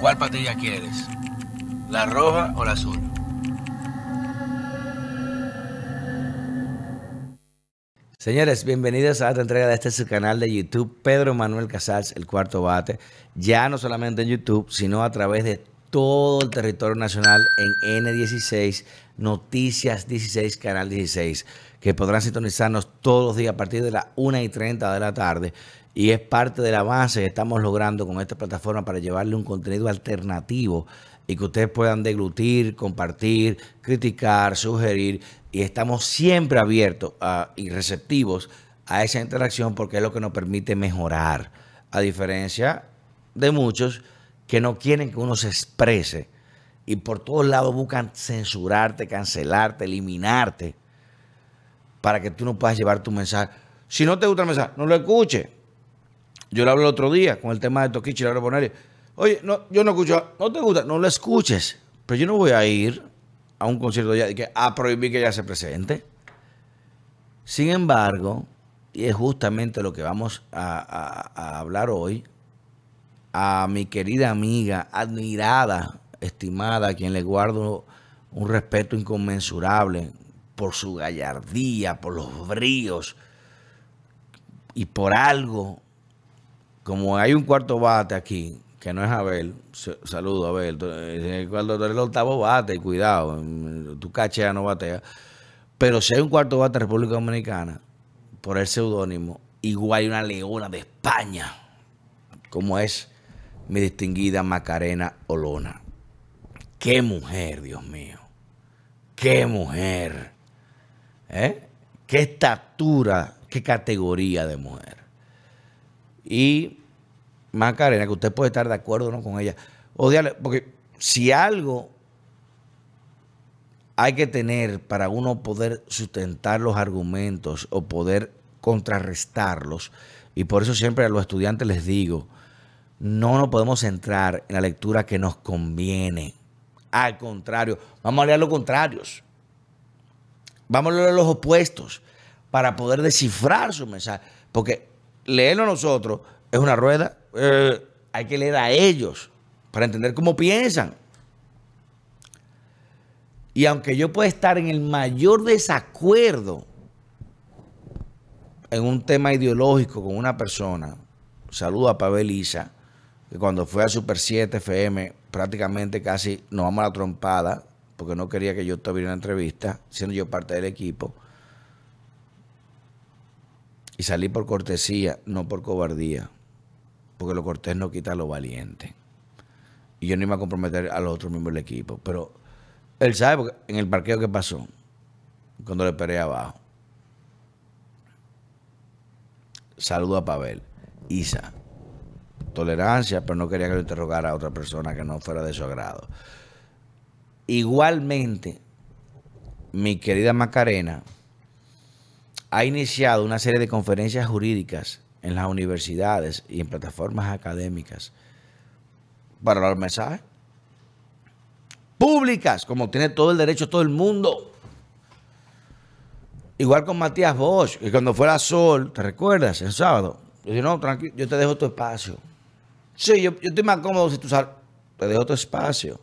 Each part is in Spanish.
¿Cuál patilla quieres? ¿La roja o la azul? Señores, bienvenidos a otra entrega de este su canal de YouTube, Pedro Manuel Casals, el cuarto bate. Ya no solamente en YouTube, sino a través de todo el territorio nacional en N16, Noticias 16, Canal 16, que podrán sintonizarnos todos los días a partir de las 1 y 30 de la tarde. Y es parte del avance que estamos logrando con esta plataforma para llevarle un contenido alternativo y que ustedes puedan deglutir, compartir, criticar, sugerir. Y estamos siempre abiertos y receptivos a esa interacción porque es lo que nos permite mejorar. A diferencia de muchos que no quieren que uno se exprese y por todos lados buscan censurarte, cancelarte, eliminarte para que tú no puedas llevar tu mensaje. Si no te gusta el mensaje, no lo escuches. Yo le hablé el otro día con el tema de Toquichi la Bonelli. Oye, no, yo no escucho, no te gusta, no lo escuches. Pero yo no voy a ir a un concierto ya que a prohibir que ella se presente. Sin embargo, y es justamente lo que vamos a hablar hoy, a mi querida amiga, admirada, estimada, a quien le guardo un respeto inconmensurable por su gallardía, por los bríos y por algo, como hay un cuarto bate aquí, que no es Abel, saludo Abel, cuando tú eres el octavo bate, cuidado, tu cachea no batea, pero si hay un cuarto bate en República Dominicana, por el seudónimo, igual hay una leona de España, como es mi distinguida Macarena Olona. Qué mujer, Dios mío. Qué mujer. ¿Eh? Qué estatura, qué categoría de mujer. Y Macarena, que usted puede estar de acuerdo ¿no? con ella. Odiarle, porque si algo hay que tener para uno poder sustentar los argumentos o poder contrarrestarlos, y por eso siempre a los estudiantes les digo, no nos podemos centrar en la lectura que nos conviene. Al contrario, vamos a leer los contrarios. Vamos a leer los opuestos para poder descifrar su mensaje. Porque leerlo nosotros es una rueda. Eh, hay que leer a ellos para entender cómo piensan. Y aunque yo pueda estar en el mayor desacuerdo en un tema ideológico con una persona, saludo a Pavel Isa, que cuando fue a Super 7 FM prácticamente casi nos vamos a la trompada porque no quería que yo tuviera una entrevista, siendo yo parte del equipo. Y salí por cortesía, no por cobardía, porque lo cortés no quita lo valiente. Y yo no iba a comprometer a los otros miembros del equipo. Pero él sabe en el parqueo que pasó, cuando le esperé abajo. Saludo a Pavel. Isa tolerancia, pero no quería que lo interrogara a otra persona que no fuera de su agrado. Igualmente, mi querida Macarena ha iniciado una serie de conferencias jurídicas en las universidades y en plataformas académicas para dar mensajes públicas, como tiene todo el derecho todo el mundo. Igual con Matías Bosch, que cuando fue a Sol, ¿te recuerdas? El sábado. Yo dije, no, tranquilo, yo te dejo tu espacio. Sí, yo, estoy más cómodo si tú sabes. Te dejo tu espacio.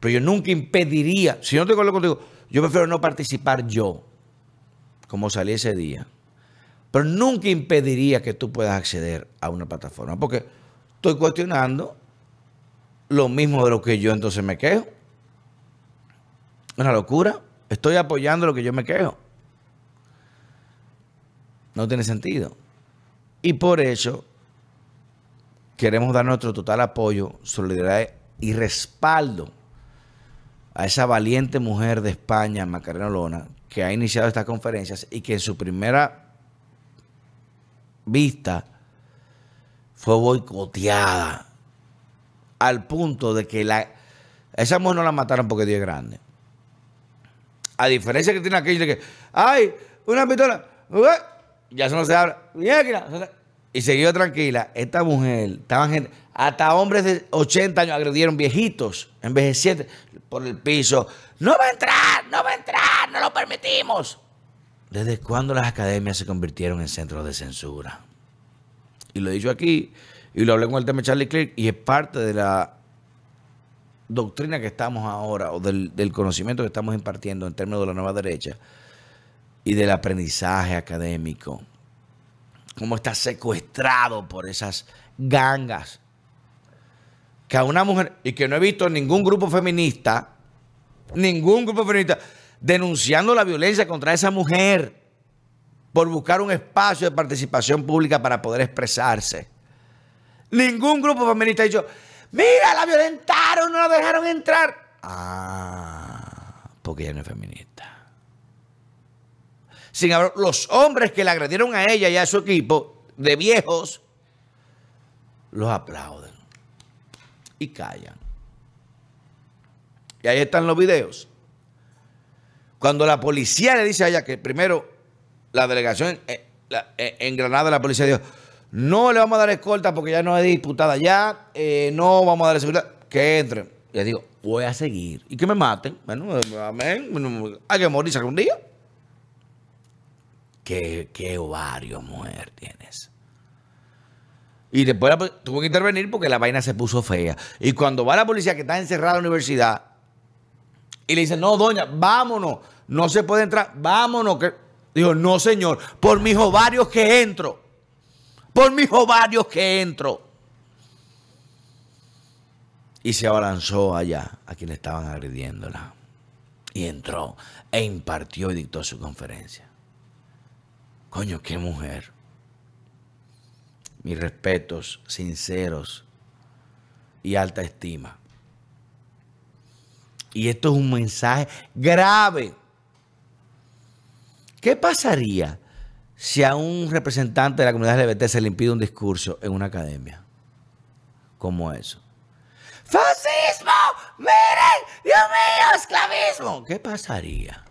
Pero yo nunca impediría, si no te acuerdo contigo, yo prefiero no participar yo, como salí ese día. Pero nunca impediría que tú puedas acceder a una plataforma, porque estoy cuestionando lo mismo de lo que yo entonces me quejo. Una locura. Estoy apoyando lo que yo me quejo. No tiene sentido. Y por eso queremos dar nuestro total apoyo, solidaridad y respaldo a esa valiente mujer de España, Macarena Lona, que ha iniciado estas conferencias y que en su primera vista fue boicoteada al punto de que esa mujer no la mataron porque Dios es grande. A diferencia que tiene aquella que, ay, una pistola, ya eso no se habla, y siguió tranquila. Esta mujer, estaban hasta hombres de 80 años agredieron viejitos, envejecientes, por el piso. No va a entrar, no va a entrar, no lo permitimos. ¿Desde cuándo las academias se convirtieron en centros de censura? Y lo he dicho aquí, y lo hablé con el tema de Charlie Clerk, y es parte de la doctrina que estamos ahora, o del conocimiento que estamos impartiendo en términos de la nueva derecha, y del aprendizaje académico, cómo está secuestrado por esas gangas. Que a una mujer, y que no he visto ningún grupo feminista, ningún grupo feminista, denunciando la violencia contra esa mujer por buscar un espacio de participación pública para poder expresarse. Ningún grupo feminista ha dicho, mira, la violentaron, no la dejaron entrar. Ah, porque ella no es feminista. Sin embargo, los hombres que le agredieron a ella y a su equipo de viejos, los aplauden y callan. Y ahí están los videos. Cuando la policía le dice a ella que primero la delegación eh, eh, en Granada, la policía dijo, no le vamos a dar escolta porque ya no es disputada ya, eh, no vamos a darle seguridad, que entren. Y digo, voy a seguir. Y que me maten. Bueno, amén. Hay que morirse algún día. ¿Qué, qué ovario, mujer, tienes? Y después tuvo que intervenir porque la vaina se puso fea. Y cuando va la policía que está encerrada en la universidad y le dice, no, doña, vámonos, no se puede entrar, vámonos. Que... Dijo, no, señor, por mis ovarios que entro. Por mis ovarios que entro. Y se abalanzó allá a quienes estaban agrediéndola. Y entró e impartió y dictó su conferencia. Coño, qué mujer. Mis respetos sinceros y alta estima. Y esto es un mensaje grave. ¿Qué pasaría si a un representante de la comunidad LGBT se le impide un discurso en una academia? Como eso. ¡Fascismo! ¡Miren! ¡Dios mío! ¡Esclavismo! ¿Qué pasaría?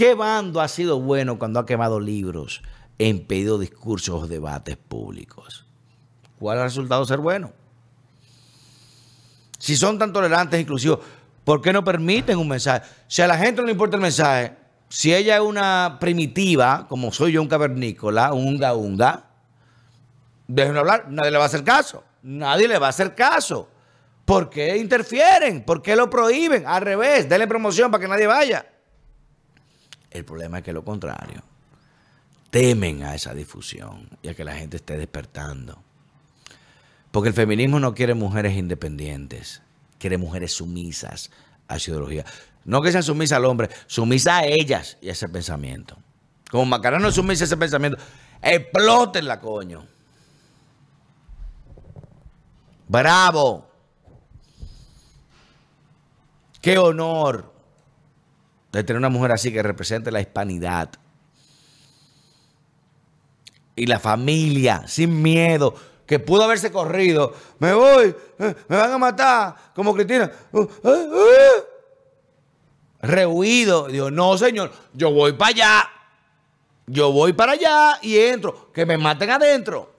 ¿Qué bando ha sido bueno cuando ha quemado libros e impedido discursos o debates públicos? ¿Cuál ha resultado ser bueno? Si son tan tolerantes e inclusivos, ¿por qué no permiten un mensaje? Si a la gente no le importa el mensaje, si ella es una primitiva, como soy yo un cavernícola, un unga unga, déjenme hablar, nadie le va a hacer caso. Nadie le va a hacer caso. ¿Por qué interfieren? ¿Por qué lo prohíben? Al revés, denle promoción para que nadie vaya. El problema es que lo contrario. Temen a esa difusión y a que la gente esté despertando. Porque el feminismo no quiere mujeres independientes, quiere mujeres sumisas a su ideología. No que sean sumisas al hombre, sumisas a ellas y a ese pensamiento. Como Macarena es sumisa a ese pensamiento, explótenla, coño. Bravo. Qué honor de tener una mujer así que represente la hispanidad. Y la familia, sin miedo, que pudo haberse corrido. Me voy, eh, me van a matar, como Cristina. Uh, eh, eh. Rehuido. Digo, no, señor, yo voy para allá. Yo voy para allá y entro. Que me maten adentro.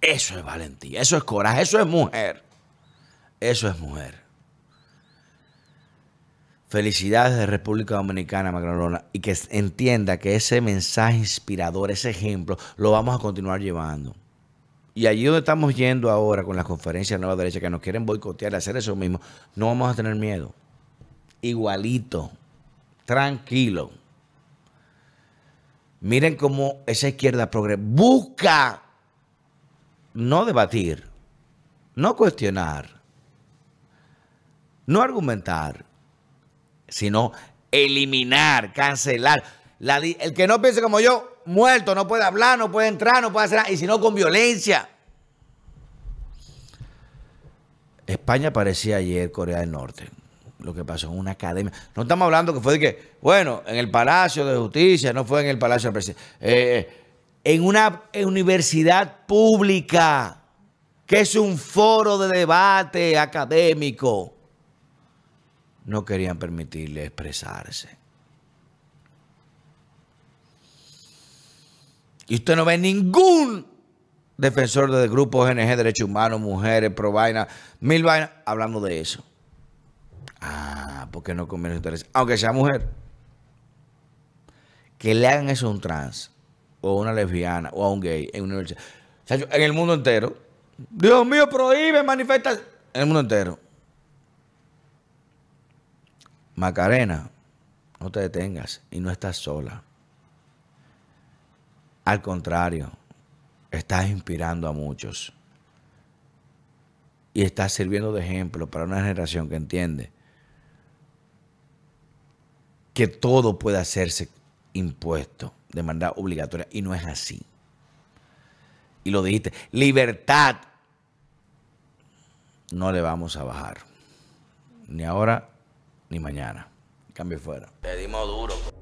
Eso es valentía, eso es coraje, eso es mujer. Eso es mujer. Felicidades de República Dominicana, Magdalena, y que entienda que ese mensaje inspirador, ese ejemplo, lo vamos a continuar llevando. Y allí donde estamos yendo ahora con las conferencias de Nueva Derecha que nos quieren boicotear hacer eso mismo, no vamos a tener miedo. Igualito, tranquilo. Miren cómo esa izquierda progre busca no debatir, no cuestionar, no argumentar, sino eliminar, cancelar. el que no piense como yo, muerto, no puede hablar, no puede entrar, no puede hacer nada, y si no con violencia. España parecía ayer Corea del Norte, lo que pasó en una academia. No estamos hablando que fue de que, bueno, en el Palacio de Justicia, no fue en el Palacio del Presidente, eh, en una universidad pública, que es un foro de debate académico no querían permitirle expresarse. Y usted no ve ningún defensor de grupos GNG, derechos humanos, mujeres, pro vaina, mil vainas, hablando de eso. Ah, porque no conviene interés. Aunque sea mujer. Que le hagan eso a un trans, o a una lesbiana, o a un gay en una universidad. en el mundo entero. Dios mío, prohíbe manifestar En el mundo entero. Macarena, no te detengas y no estás sola. Al contrario, estás inspirando a muchos. Y estás sirviendo de ejemplo para una generación que entiende que todo puede hacerse impuesto de manera obligatoria y no es así. Y lo dijiste, libertad no le vamos a bajar. Ni ahora ni mañana. Cambio fuera. Le dimos duro.